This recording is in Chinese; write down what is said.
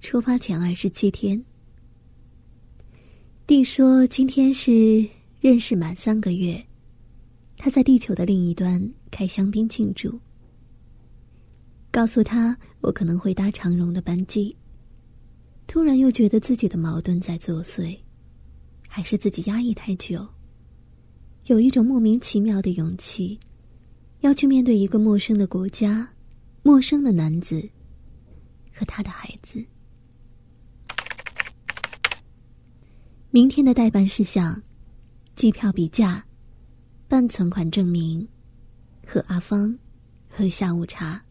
出发前二十七天，弟说今天是认识满三个月，他在地球的另一端开香槟庆祝。告诉他我可能会搭长荣的班机，突然又觉得自己的矛盾在作祟，还是自己压抑太久，有一种莫名其妙的勇气，要去面对一个陌生的国家、陌生的男子和他的孩子。明天的代办事项：机票比价、办存款证明、和阿芳喝下午茶。